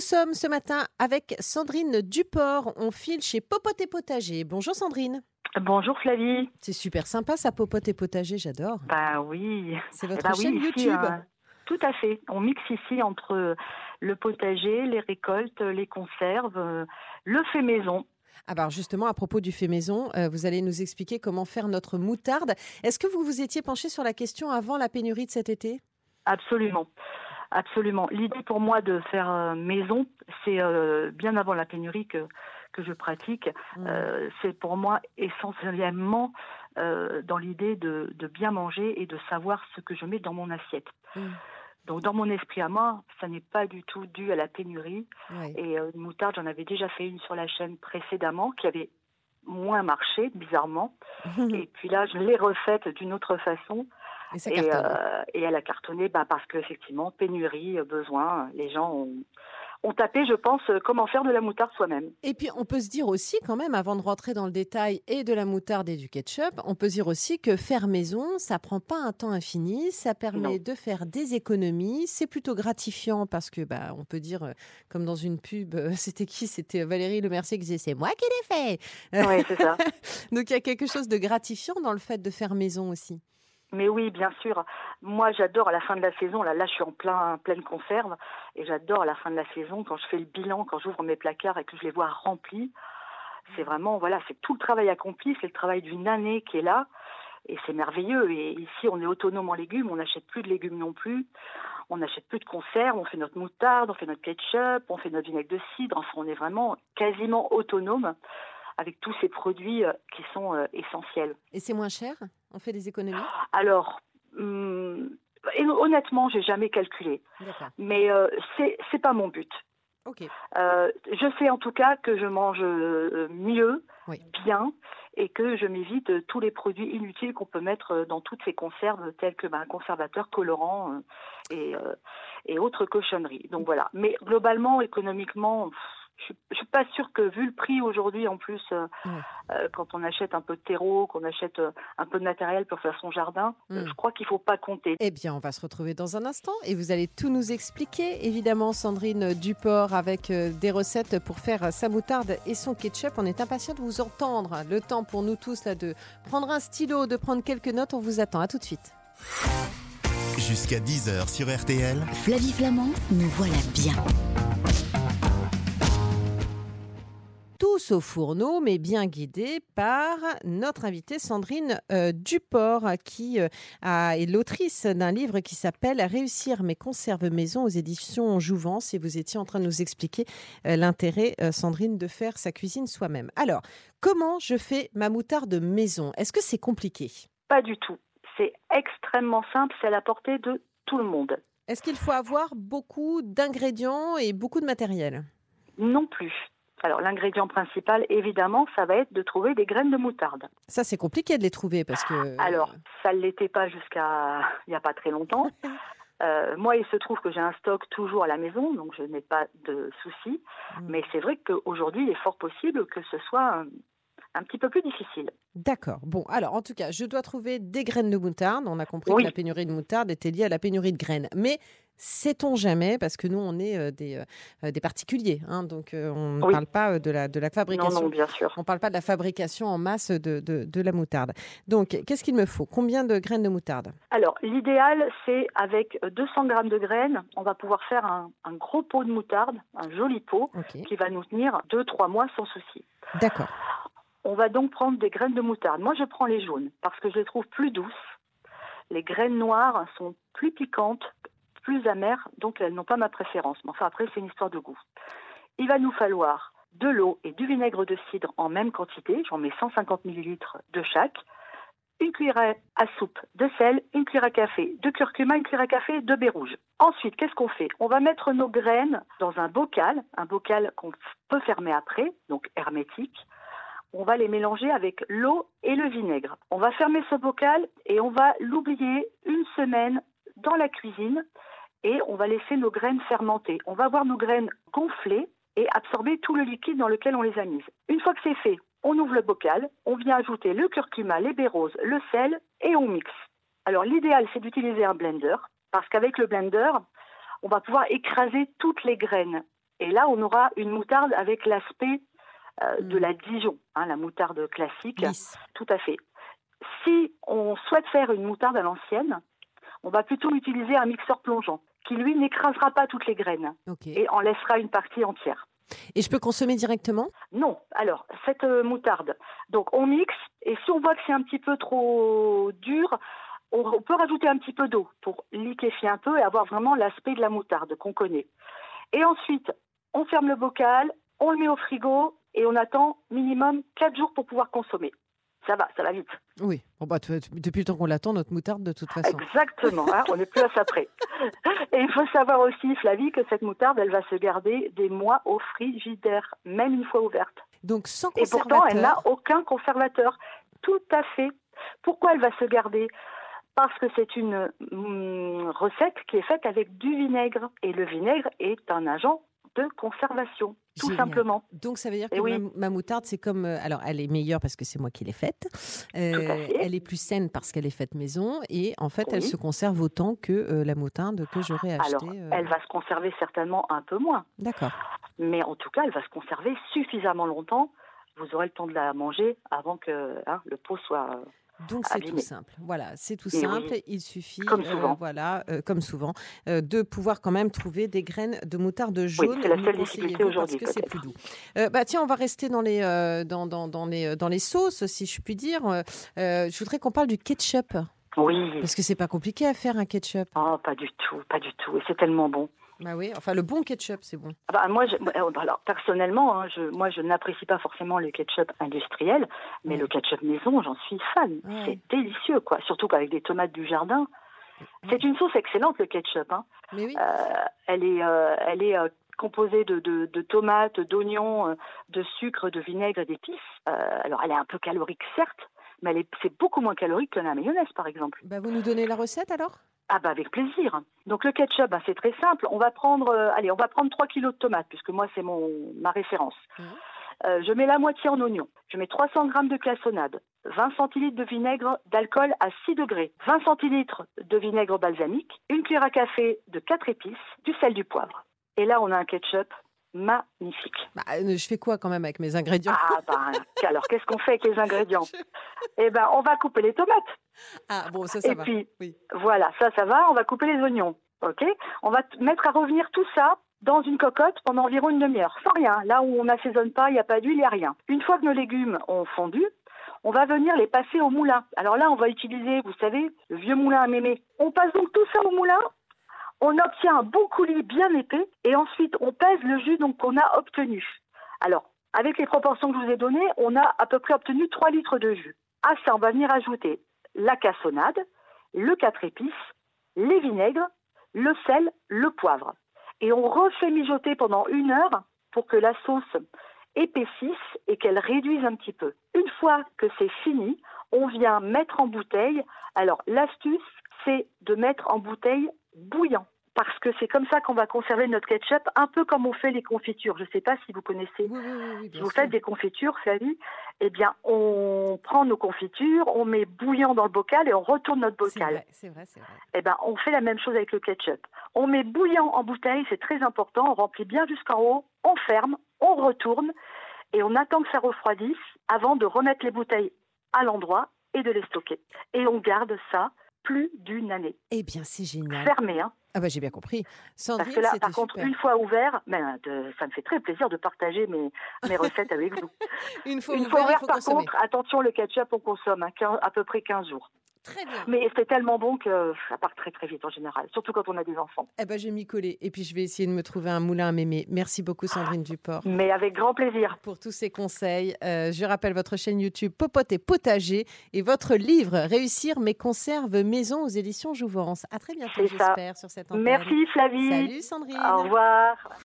nous sommes ce matin avec Sandrine Duport. On file chez Popote et Potager. Bonjour Sandrine. Bonjour Flavie. C'est super sympa ça, Popote et Potager, j'adore. Bah oui. C'est votre Eh oui, chaîne ici, YouTube. euh, tout à fait. On mixe ici entre le potager, les récoltes, les conserves, euh, le fait maison. Ah bah alors justement, à propos du fait maison, euh, vous allez nous expliquer comment faire notre moutarde. Est-ce que vous vous étiez penché sur la question avant la pénurie de cet été? Absolument. Absolument. L'idée pour moi de faire euh, maison, c'est euh, bien avant la pénurie que, que je pratique. Mm. Euh, c'est pour moi essentiellement euh, dans l'idée de, de bien manger et de savoir ce que je mets dans mon assiette. Mm. Donc dans mon esprit à moi, ça n'est pas du tout dû à la pénurie. Et une moutarde, j'en avais déjà fait une sur la chaîne précédemment qui avait moins marché, bizarrement. Et puis là, je l'ai refaite d'une autre façon. Et ça Et, cartonne. euh, et elle a cartonné bah, parce qu'effectivement, pénurie, euh, besoin, les gens ont, ont tapé, je pense, euh, comment faire de la moutarde soi-même. Et puis, on peut se dire aussi, quand même, avant de rentrer dans le détail et de la moutarde et du ketchup, on peut se dire aussi que faire maison, ça prend pas un temps infini, ça permet Non. de faire des économies, c'est plutôt gratifiant parce que, bah, on peut dire, comme dans une pub, c'était qui? C'était Valérie Le Mercier qui disait c'est moi qui l'ai fait. Oui, c'est ça. Donc, il y a quelque chose de gratifiant dans le fait de faire maison aussi. Mais oui, bien sûr. Moi, j'adore à la fin de la saison. Là, là, je suis en plein, pleine conserve, et j'adore à la fin de la saison quand je fais le bilan, quand j'ouvre mes placards et que je les vois remplis. C'est vraiment, voilà, c'est tout le travail accompli, c'est le travail d'une année qui est là, et c'est merveilleux. Et ici, on est autonome en légumes, on n'achète plus de légumes non plus, on n'achète plus de conserve, on fait notre moutarde, on fait notre ketchup, on fait notre vinaigre de cidre. Enfin, on est vraiment quasiment autonome avec tous ces produits euh, qui sont euh, essentiels. Et c'est moins cher? On fait des économies? Alors, hum, honnêtement, j'ai jamais calculé, mais euh, c'est c'est pas mon but. Ok. Euh, je sais en tout cas que je mange mieux, Oui. bien, et que je m'évite tous les produits inutiles qu'on peut mettre dans toutes ces conserves, tels que ben, conservateurs, colorants et, euh, et autres cochonneries. Donc voilà. Mais globalement, économiquement, pff, je suis- je suis pas sûre que vu le prix aujourd'hui, en plus, euh, Ouais. euh, quand on achète un peu de terreau, qu'on achète euh, un peu de matériel pour faire son jardin, euh, Mm. je crois qu'il faut pas compter. Eh bien, on va se retrouver dans un instant et vous allez tout nous expliquer. Évidemment, Sandrine Duport avec euh, des recettes pour faire sa moutarde et son ketchup. On est impatient de vous entendre. Le temps pour nous tous là de prendre un stylo, de prendre quelques notes. On vous attend. À tout de suite. Jusqu'à 10h sur RTL. Flavie Flamand, nous voilà bien. Tous au fourneau, mais bien guidés par notre invitée Sandrine euh, Duport, qui euh, a- est l'autrice d'un livre qui s'appelle Réussir mes conserves maison aux éditions Jouvence. Et vous étiez en train de nous expliquer euh, l'intérêt, Sandrine, de faire sa cuisine soi-même. Alors, comment je fais ma moutarde maison? Est-ce que c'est compliqué? Pas du tout. C'est extrêmement simple, c'est à la portée de tout le monde. Est-ce qu'il faut avoir beaucoup d'ingrédients et beaucoup de matériel? Non plus. Alors l'ingrédient principal, évidemment, ça va être de trouver des graines de moutarde. Ça, c'est compliqué de les trouver parce que. Alors, ça ne l'était pas jusqu'à il n'y a pas très longtemps. Euh, moi, il se trouve que j'ai un stock toujours à la maison, donc je n'ai pas de soucis. Mm. Mais c'est vrai qu'aujourd'hui, il est fort possible que ce soit un, un petit peu plus difficile. D'accord. Bon, alors en tout cas, je dois trouver des graines de moutarde. On a compris Oui. que la pénurie de moutarde était liée à la pénurie de graines. Mais sait-on jamais, parce que nous, on est euh, des, euh, des particuliers, hein, donc euh, on ne Oui. parle pas euh, de la, de la fabrication. non, bien sûr. On ne parle pas de la fabrication en masse de, de, de la moutarde. Donc, qu'est-ce qu'il me faut? Combien de graines de moutarde? Alors, l'idéal, c'est avec 200 grammes de graines, on va pouvoir faire un, un gros pot de moutarde, un joli pot, qui va nous tenir 2-3 mois sans souci. D'accord. On va donc prendre des graines de moutarde. Moi, je prends les jaunes parce que je les trouve plus douces. Les graines noires sont plus piquantes, plus amères, donc elles n'ont pas ma préférence. Mais enfin, après, c'est une histoire de goût. Il va nous falloir de l'eau et du vinaigre de cidre en même quantité. J'en mets 150 millilitres de chaque. Une cuillère à soupe de sel, une cuillère à café de curcuma, une cuillère à café de baie rouge. Ensuite, qu'est-ce qu'on fait? On va mettre nos graines dans un bocal, un bocal qu'on peut fermer après, donc hermétique on va les mélanger avec l'eau et le vinaigre. On va fermer ce bocal et on va l'oublier une semaine dans la cuisine et on va laisser nos graines fermenter. On va voir nos graines gonfler et absorber tout le liquide dans lequel on les a mises. Une fois que c'est fait, on ouvre le bocal, on vient ajouter le curcuma, les baies roses, le sel et on mixe. Alors l'idéal c'est d'utiliser un blender parce qu'avec le blender, on va pouvoir écraser toutes les graines Et là, on aura une moutarde avec l'aspect euh, de Mm. la Dijon, hein, la moutarde classique. Tout à fait. Si on souhaite faire une moutarde à l'ancienne, on va plutôt utiliser un mixeur plongeant qui, lui, n'écrasera pas toutes les graines et en laissera une partie entière. Et je peux consommer directement? Non, alors, cette euh, moutarde, donc on mixe, et si on voit que c'est un petit peu trop dur, on, on peut rajouter un petit peu d'eau pour liquéfier un peu et avoir vraiment l'aspect de la moutarde qu'on connaît. Et ensuite, on ferme le bocal, on le met au frigo, et on attend minimum 4 jours pour pouvoir consommer. Ça va, ça va vite. Oui. Bon, bah, depuis le temps qu'on l'attend, notre moutarde, de toute façon. Exactement, hein, on n'est plus à ça près. Et il faut savoir aussi, Flavie, que cette moutarde, elle va se garder des mois au frigidaire, même une fois ouverte. Donc, sans Et conservateur. pourtant, elle n'a aucun conservateur. Tout à fait. Pourquoi elle va se garder? Parce que c'est une hum, recette qui est faite avec du vinaigre. Et le vinaigre est un agent de conservation, tout Génial. simplement. Donc ça veut dire que oui. ma, ma moutarde, c'est comme... euh, alors, elle est meilleure parce que c'est moi qui l'ai faite. Euh, elle est plus saine parce qu'elle est faite maison. Et en fait, elle se conserve autant que euh, la moutarde que j'aurais achetée. Alors, elle va se conserver certainement un peu moins. D'accord. Mais en tout cas, elle va se conserver suffisamment longtemps. Vous aurez le temps de la manger avant que hein, le pot soit... Donc c'est tout simple. Voilà, c'est tout Mais oui, simple. Il suffit, comme euh, souvent. voilà, euh, comme souvent, euh, de pouvoir quand même trouver des graines de moutarde jaune. c'est la seule difficulté aujourd'hui, parce que c'est plus doux. Bah tiens, on va rester dans les dans, dans, dans les dans les sauces, si je puis dire. Je voudrais qu'on parle du ketchup Oui. parce que c'est pas compliqué à faire un ketchup. Oh, pas du tout, pas du tout. Et c'est tellement bon. Bah oui, enfin le bon ketchup, c'est bon. Ah bah, moi, je, euh, alors personnellement, hein, je, moi, je n'apprécie pas forcément le ketchup industriel, mais Ouais. le ketchup maison, j'en suis fan. Ouais. C'est délicieux, quoi. Surtout qu'avec des tomates du jardin. C'est une sauce excellente, le ketchup. hein. Mais oui. Euh, elle est, euh, elle est euh, composée de, de, de tomates, d'oignons, de sucre, de vinaigre et d'épices. Alors, elle est un peu calorique, certes, mais c'est beaucoup moins calorique que la mayonnaise, par exemple. Bah vous nous donnez la recette alors? Ah bah avec plaisir. Donc le ketchup, bah, c'est très simple. On va prendre, euh, allez, on va prendre 3 kilos de tomates puisque moi c'est mon ma référence. Euh, je mets la moitié en oignon. Je mets 300 grammes de cassonade, 20 centilitres de vinaigre d'alcool à 6 degrés, 20 centilitres de vinaigre balsamique, une cuillère à café de 4 épices, du sel, du poivre. Et là on a un ketchup magnifique. Bah, euh, je fais quoi quand même avec mes ingrédients Ah bah alors qu'est-ce qu'on fait avec les ingrédients Eh ben on va couper les tomates. Ah bon, ça ça Et va. puis, Oui. voilà, ça, ça va. On va couper les oignons. OK? On va mettre à revenir tout ça dans une cocotte pendant environ une demi-heure, sans rien. Là où on n'assaisonne pas, il n'y a pas d'huile, il n'y a rien. Une fois que nos légumes ont fondu, on va venir les passer au moulin. Alors là, on va utiliser, vous savez, le vieux moulin à mémé. On passe donc tout ça au moulin. On obtient un bon coulis bien épais et ensuite on pèse le jus qu'on a obtenu. Alors, avec les proportions que je vous ai données, on a à peu près obtenu 3 litres de jus. À ça, on va venir ajouter la cassonade, le quatre épices, les vinaigres, le sel, le poivre. Et on refait mijoter pendant une heure pour que la sauce épaississe et qu'elle réduise un petit peu. Une fois que c'est fini, on vient mettre en bouteille. Alors l'astuce, c'est de mettre en bouteille bouillant. Parce que c'est comme ça qu'on va conserver notre ketchup, un peu comme on fait les confitures. Je ne sais pas si vous connaissez. Oui, oui, oui, oui, Si bien vous faites des confitures, Flavie, eh bien, on prend nos confitures, on met bouillant dans le bocal et on retourne notre bocal. vrai, c'est vrai, c'est vrai. Eh ben, on fait la même chose avec le ketchup. On met bouillant en bouteille, c'est très important. On remplit bien jusqu'en haut, on ferme, on retourne et on attend que ça refroidisse avant de remettre les bouteilles à l'endroit et de les stocker. Et on garde ça plus d'une année. Eh bien, c'est génial. Fermé, hein. Ah bah j'ai bien compris. Sandrine, Parce que là, par contre, super. une fois ouvert, ben, de- ça me fait très plaisir de partager mes, mes recettes avec vous. Une fois Une ouvert, fois par consommer. contre, attention, le ketchup, on consomme hein, à peu près 15 jours. Très bien. Mais c'est tellement bon que ça part très très vite en général, surtout quand on a des enfants. Eh ben, je vais m'y coller. Et puis, je vais essayer de me trouver un moulin à mémé. Merci beaucoup, Sandrine Duport. Mais avec grand plaisir. Pour tous ces conseils, Euh, je rappelle votre chaîne YouTube Popote et Potager et votre livre Réussir mes conserves maison aux éditions Jouvence. À très bientôt, C'est ça. j'espère, sur cette antenne. Merci Flavie. Salut Sandrine. Au revoir.